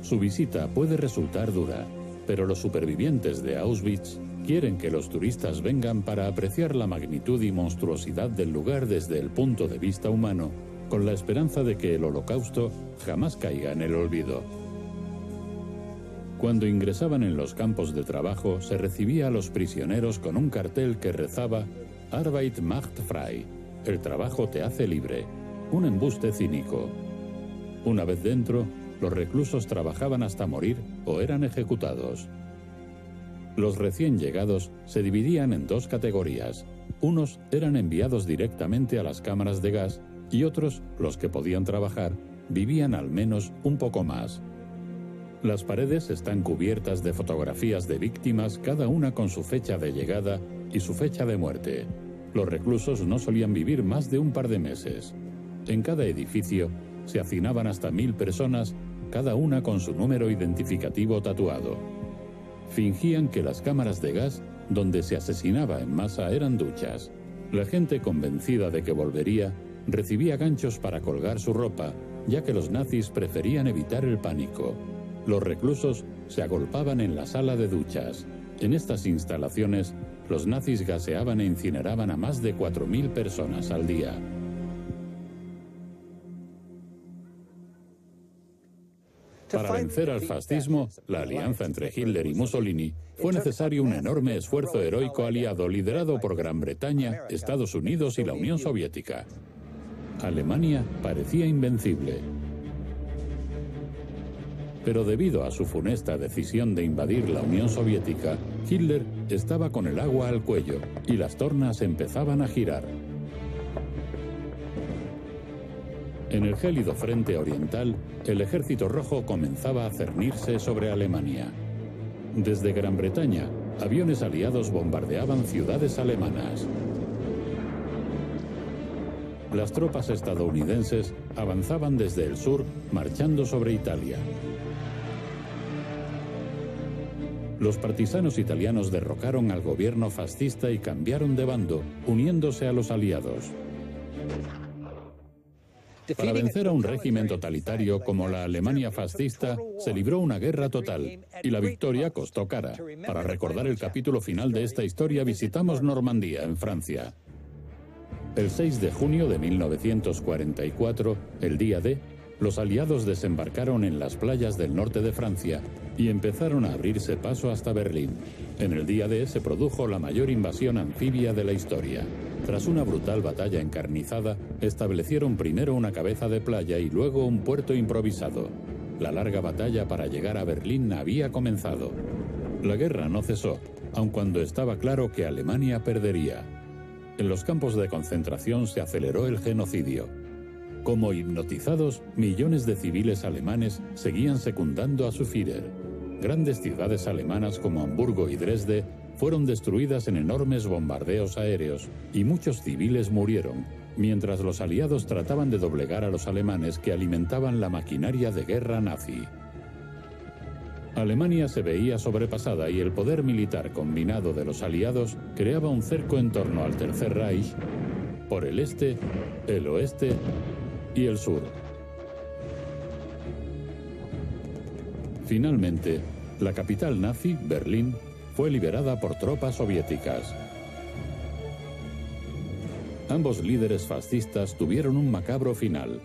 Su visita puede resultar dura, pero los supervivientes de Auschwitz quieren que los turistas vengan para apreciar la magnitud y monstruosidad del lugar desde el punto de vista humano, con la esperanza de que el holocausto jamás caiga en el olvido. Cuando ingresaban en los campos de trabajo, se recibía a los prisioneros con un cartel que rezaba Arbeit macht frei. El trabajo te hace libre. Un embuste cínico. Una vez dentro, los reclusos trabajaban hasta morir o eran ejecutados. Los recién llegados se dividían en dos categorías. Unos eran enviados directamente a las cámaras de gas y otros, los que podían trabajar, vivían al menos un poco más. Las paredes están cubiertas de fotografías de víctimas, cada una con su fecha de llegada y su fecha de muerte. Los reclusos no solían vivir más de un par de meses. En cada edificio se hacinaban hasta mil personas, cada una con su número identificativo tatuado. Fingían que las cámaras de gas donde se asesinaba en masa eran duchas. La gente convencida de que volvería recibía ganchos para colgar su ropa, ya que los nazis preferían evitar el pánico. Los reclusos se agolpaban en la sala de duchas. En estas instalaciones, los nazis gaseaban e incineraban a más de 4.000 personas al día. Para vencer al fascismo, la alianza entre Hitler y Mussolini, fue necesario un enorme esfuerzo heroico aliado liderado por Gran Bretaña, Estados Unidos y la Unión Soviética. Alemania parecía invencible. Pero debido a su funesta decisión de invadir la Unión Soviética, Hitler estaba con el agua al cuello y las tornas empezaban a girar. En el gélido frente oriental, el ejército rojo comenzaba a cernirse sobre Alemania. Desde Gran Bretaña, aviones aliados bombardeaban ciudades alemanas. Las tropas estadounidenses avanzaban desde el sur, marchando sobre Italia. Los partisanos italianos derrocaron al gobierno fascista y cambiaron de bando, uniéndose a los aliados. Para vencer a un régimen totalitario como la Alemania fascista, se libró una guerra total y la victoria costó cara. Para recordar el capítulo final de esta historia, visitamos Normandía, en Francia. El 6 de junio de 1944, el día D, los aliados desembarcaron en las playas del norte de Francia y empezaron a abrirse paso hasta Berlín. En el día D se produjo la mayor invasión anfibia de la historia. Tras una brutal batalla encarnizada, establecieron primero una cabeza de playa y luego un puerto improvisado. La larga batalla para llegar a Berlín había comenzado. La guerra no cesó, aun cuando estaba claro que Alemania perdería. En los campos de concentración se aceleró el genocidio. Como hipnotizados, millones de civiles alemanes seguían secundando a su Führer. Grandes ciudades alemanas como Hamburgo y Dresde fueron destruidas en enormes bombardeos aéreos y muchos civiles murieron, mientras los aliados trataban de doblegar a los alemanes que alimentaban la maquinaria de guerra nazi. Alemania se veía sobrepasada y el poder militar combinado de los aliados creaba un cerco en torno al Tercer Reich por el este, el oeste y el sur. Finalmente, la capital nazi, Berlín, fue liberada por tropas soviéticas. Ambos líderes fascistas tuvieron un macabro final.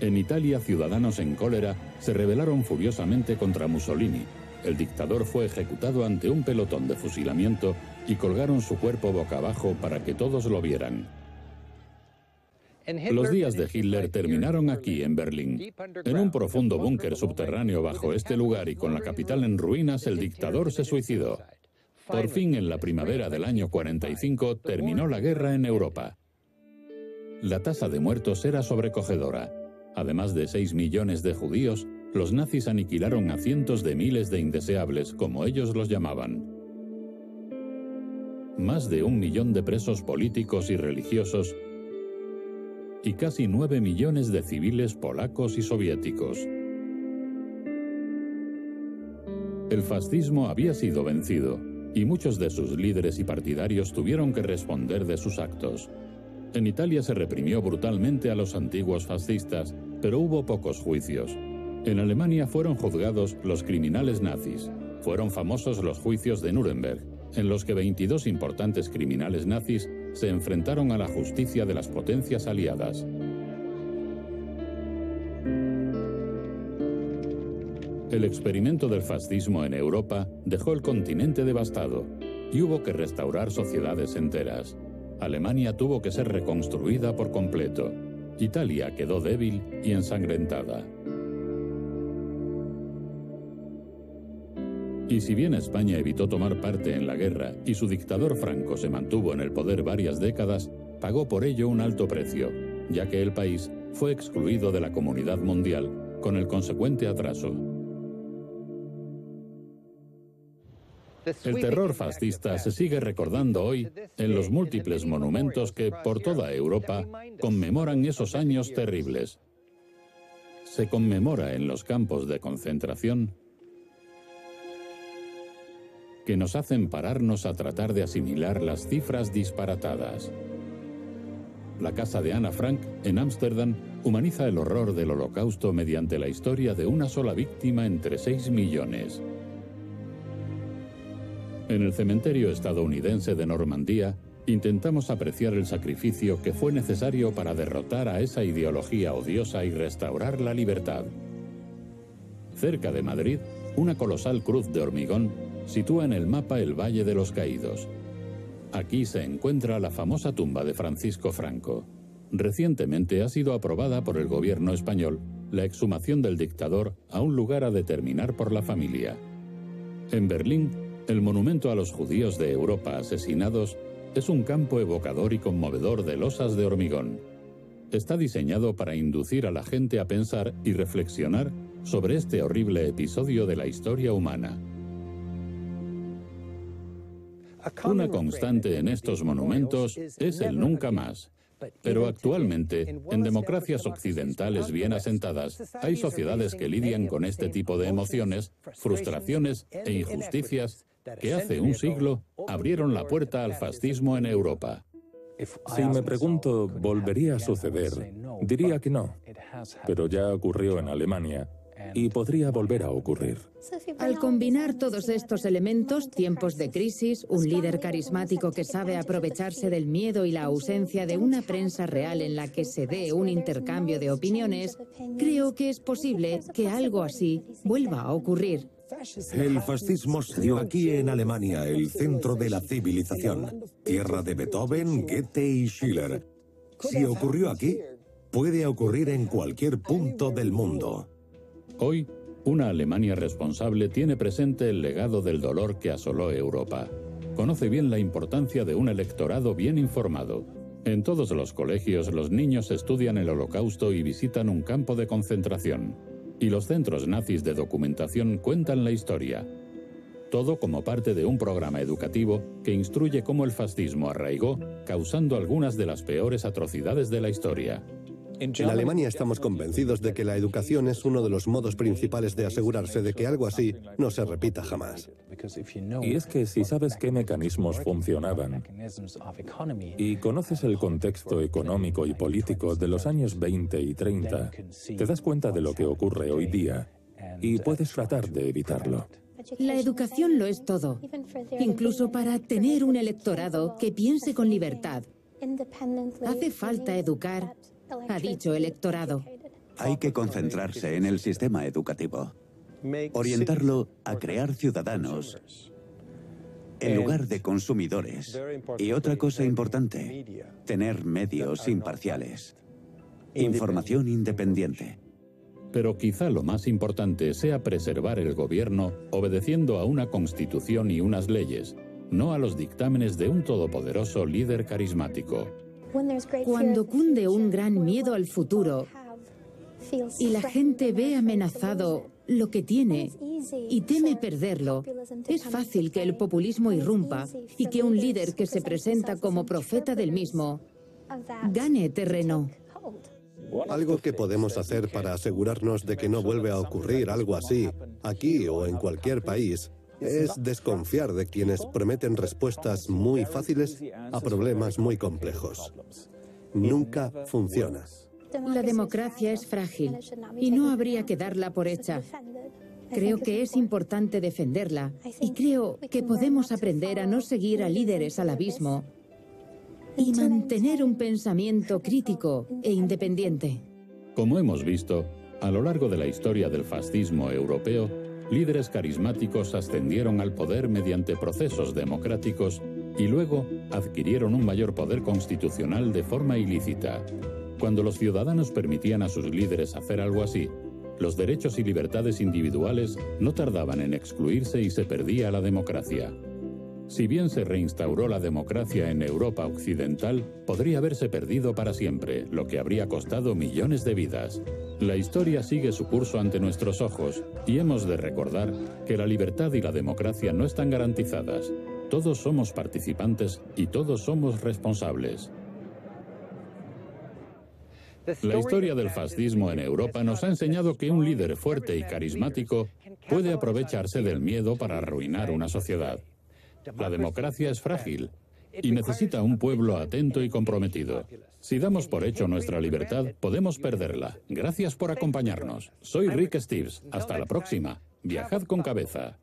En Italia, ciudadanos en cólera se rebelaron furiosamente contra Mussolini. El dictador fue ejecutado ante un pelotón de fusilamiento y colgaron su cuerpo boca abajo para que todos lo vieran. Los días de Hitler terminaron aquí, en Berlín. En un profundo búnker subterráneo bajo este lugar y con la capital en ruinas, el dictador se suicidó. Por fin, en la primavera del año 45, terminó la guerra en Europa. La tasa de muertos era sobrecogedora. Además de 6 millones de judíos, los nazis aniquilaron a cientos de miles de indeseables, como ellos los llamaban. Más de un millón de presos políticos y religiosos y casi 9 millones de civiles polacos y soviéticos. El fascismo había sido vencido y muchos de sus líderes y partidarios tuvieron que responder de sus actos. En Italia se reprimió brutalmente a los antiguos fascistas, pero hubo pocos juicios. En Alemania fueron juzgados los criminales nazis. Fueron famosos los juicios de Nuremberg, en los que 22 importantes criminales nazis se enfrentaron a la justicia de las potencias aliadas. El experimento del fascismo en Europa dejó el continente devastado y hubo que restaurar sociedades enteras. Alemania tuvo que ser reconstruida por completo. Italia quedó débil y ensangrentada. Y si bien España evitó tomar parte en la guerra y su dictador Franco se mantuvo en el poder varias décadas, pagó por ello un alto precio, ya que el país fue excluido de la comunidad mundial, con el consecuente atraso. El terror fascista se sigue recordando hoy en los múltiples monumentos que por toda Europa conmemoran esos años terribles. Se conmemora en los campos de concentración que nos hacen pararnos a tratar de asimilar las cifras disparatadas. La casa de Ana Frank, en Ámsterdam, humaniza el horror del holocausto mediante la historia de una sola víctima entre 6 millones. En el cementerio estadounidense de Normandía, intentamos apreciar el sacrificio que fue necesario para derrotar a esa ideología odiosa y restaurar la libertad. Cerca de Madrid, una colosal cruz de hormigón sitúa en el mapa el Valle de los Caídos. Aquí se encuentra la famosa tumba de Francisco Franco. Recientemente ha sido aprobada por el gobierno español la exhumación del dictador a un lugar a determinar por la familia. En Berlín, el monumento a los judíos de Europa asesinados es un campo evocador y conmovedor de losas de hormigón. Está diseñado para inducir a la gente a pensar y reflexionar sobre este horrible episodio de la historia humana. Una constante en estos monumentos es el nunca más. Pero actualmente, en democracias occidentales bien asentadas, hay sociedades que lidian con este tipo de emociones, frustraciones e injusticias que hace un siglo abrieron la puerta al fascismo en Europa. Si me pregunto, ¿volvería a suceder? Diría que no. Pero ya ocurrió en Alemania y podría volver a ocurrir. Al combinar todos estos elementos, tiempos de crisis, un líder carismático que sabe aprovecharse del miedo y la ausencia de una prensa real en la que se dé un intercambio de opiniones, creo que es posible que algo así vuelva a ocurrir. El fascismo se dio aquí en Alemania, el centro de la civilización, tierra de Beethoven, Goethe y Schiller. Si ocurrió aquí, puede ocurrir en cualquier punto del mundo. Hoy, una Alemania responsable tiene presente el legado del dolor que asoló Europa. Conoce bien la importancia de un electorado bien informado. En todos los colegios los niños estudian el holocausto y visitan un campo de concentración. Y los centros nazis de documentación cuentan la historia. Todo como parte de un programa educativo que instruye cómo el fascismo arraigó, causando algunas de las peores atrocidades de la historia. En Alemania estamos convencidos de que la educación es uno de los modos principales de asegurarse de que algo así no se repita jamás. Y es que si sabes qué mecanismos funcionaban y conoces el contexto económico y político de los años 20 y 30, te das cuenta de lo que ocurre hoy día y puedes tratar de evitarlo. La educación lo es todo, incluso para tener un electorado que piense con libertad. Hace falta educar ha dicho electorado. Hay que concentrarse en el sistema educativo, orientarlo a crear ciudadanos en lugar de consumidores. Y otra cosa importante, tener medios imparciales, información independiente. Pero quizá lo más importante sea preservar el gobierno obedeciendo a una constitución y unas leyes, no a los dictámenes de un todopoderoso líder carismático. Cuando cunde un gran miedo al futuro y la gente ve amenazado lo que tiene y teme perderlo, es fácil que el populismo irrumpa y que un líder que se presenta como profeta del mismo gane terreno. Algo que podemos hacer para asegurarnos de que no vuelve a ocurrir algo así, aquí o en cualquier país, es desconfiar de quienes prometen respuestas muy fáciles a problemas muy complejos. Nunca funciona. La democracia es frágil y no habría que darla por hecha. Creo que es importante defenderla y creo que podemos aprender a no seguir a líderes al abismo y mantener un pensamiento crítico e independiente. Como hemos visto, a lo largo de la historia del fascismo europeo, líderes carismáticos ascendieron al poder mediante procesos democráticos y luego adquirieron un mayor poder constitucional de forma ilícita. Cuando los ciudadanos permitían a sus líderes hacer algo así, los derechos y libertades individuales no tardaban en excluirse y se perdía la democracia. Si bien se reinstauró la democracia en Europa Occidental, podría haberse perdido para siempre, lo que habría costado millones de vidas. La historia sigue su curso ante nuestros ojos y hemos de recordar que la libertad y la democracia no están garantizadas. Todos somos participantes y todos somos responsables. La historia del fascismo en Europa nos ha enseñado que un líder fuerte y carismático puede aprovecharse del miedo para arruinar una sociedad. La democracia es frágil y necesita un pueblo atento y comprometido. Si damos por hecho nuestra libertad, podemos perderla. Gracias por acompañarnos. Soy Rick Steves. Hasta la próxima. Viajad con cabeza.